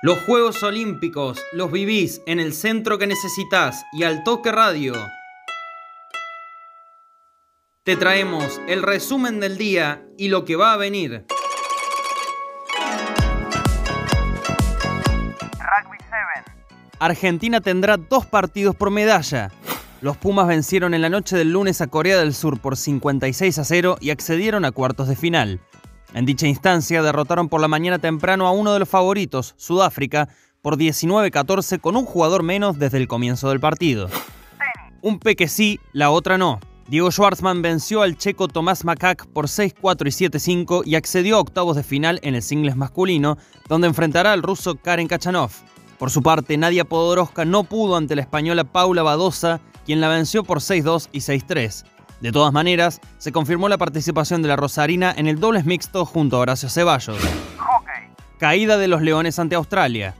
Los Juegos Olímpicos los vivís en el centro que necesitas y al toque radio. Te traemos el resumen del día y lo que va a venir. Rugby 7. Argentina tendrá dos partidos por medalla. Los Pumas vencieron en la noche del lunes a Corea del Sur por 56 a 0 y accedieron a cuartos de final. En dicha instancia derrotaron por la mañana temprano a uno de los favoritos, Sudáfrica, por 19-14 con un jugador menos desde el comienzo del partido. Un peque sí, la otra no. Diego Schwartzman venció al checo Tomás Macac por 6-4 y 7-5 y accedió a octavos de final en el singles masculino, donde enfrentará al ruso Karen Kachanov. Por su parte, Nadia Podoroska no pudo ante la española Paula Badosa, quien la venció por 6-2 y 6-3. De todas maneras, se confirmó la participación de la Rosarina en el dobles mixto junto a Horacio Ceballos. Hockey. Caída de los Leones ante Australia.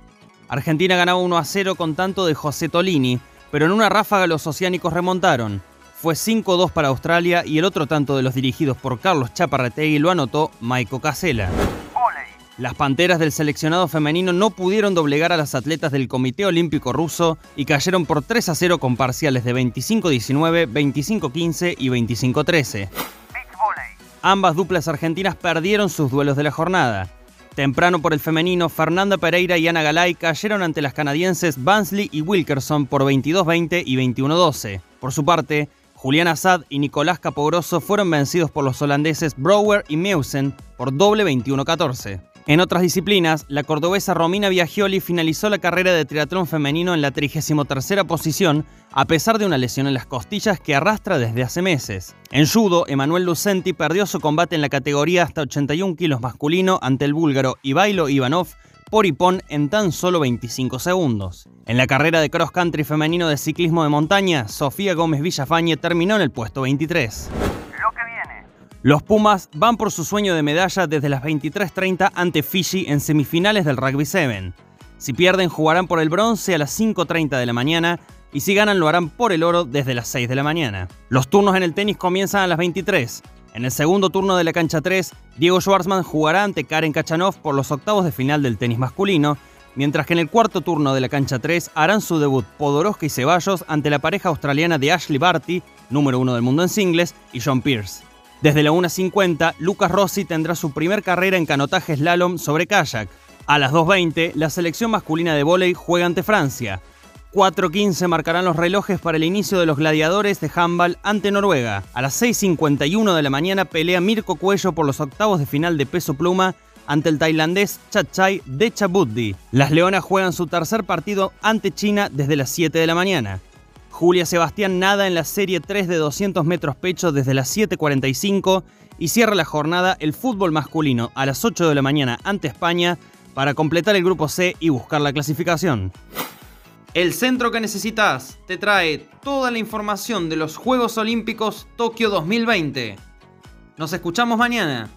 Argentina ganaba 1 a 0 con tanto de José Tolini, pero en una ráfaga los oceánicos remontaron. Fue 5-2 para Australia y el otro tanto de los dirigidos por Carlos Chaparrategui lo anotó Maiko Casela. Las Panteras del seleccionado femenino no pudieron doblegar a las atletas del Comité Olímpico Ruso y cayeron por 3 a 0 con parciales de 25-19, 25-15 y 25-13. Beach Volley. Ambas duplas argentinas perdieron sus duelos de la jornada. Temprano por el femenino, Fernanda Pereira y Ana Galay cayeron ante las canadienses Bansley y Wilkerson por 22-20 y 21-12. Por su parte, Julián Assad y Nicolás Capogroso fueron vencidos por los holandeses Brouwer y Meusen por doble 21-14. En otras disciplinas, la cordobesa Romina Biagioli finalizó la carrera de triatlón femenino en la 33 posición, a pesar de una lesión en las costillas que arrastra desde hace meses. En judo, Emanuel Lucenti perdió su combate en la categoría hasta 81 kilos masculino ante el búlgaro Ivailo Ivanov por Ipón en tan solo 25 segundos. En la carrera de cross country femenino de ciclismo de montaña, Sofía Gómez Villafañe terminó en el puesto 23. Los Pumas van por su sueño de medalla desde las 23.30 ante Fiji en semifinales del Rugby 7. Si pierden, jugarán por el bronce a las 5.30 de la mañana y si ganan, lo harán por el oro desde las 6 de la mañana. Los turnos en el tenis comienzan a las 23. En el segundo turno de la cancha 3, Diego Schwartzman jugará ante Karen Kachanov por los octavos de final del tenis masculino, mientras que en el cuarto turno de la cancha 3 harán su debut Podoroska y Ceballos ante la pareja australiana de Ashley Barty, número uno del mundo en singles, y John Pierce. Desde la 1.50, Lucas Rossi tendrá su primer carrera en canotaje slalom sobre kayak. A las 2.20, la selección masculina de vóley juega ante Francia. 4.15 marcarán los relojes para el inicio de los gladiadores de handball ante Noruega. A las 6.51 de la mañana pelea Mirko Cuello por los octavos de final de peso pluma ante el tailandés Chachai de Chabuddi. Las Leonas juegan su tercer partido ante China desde las 7 de la mañana. Julia Sebastián nada en la serie 3 de 200 metros pecho desde las 7.45 y cierra la jornada el fútbol masculino a las 8 de la mañana ante España para completar el grupo C y buscar la clasificación. El centro que necesitas te trae toda la información de los Juegos Olímpicos Tokio 2020. Nos escuchamos mañana.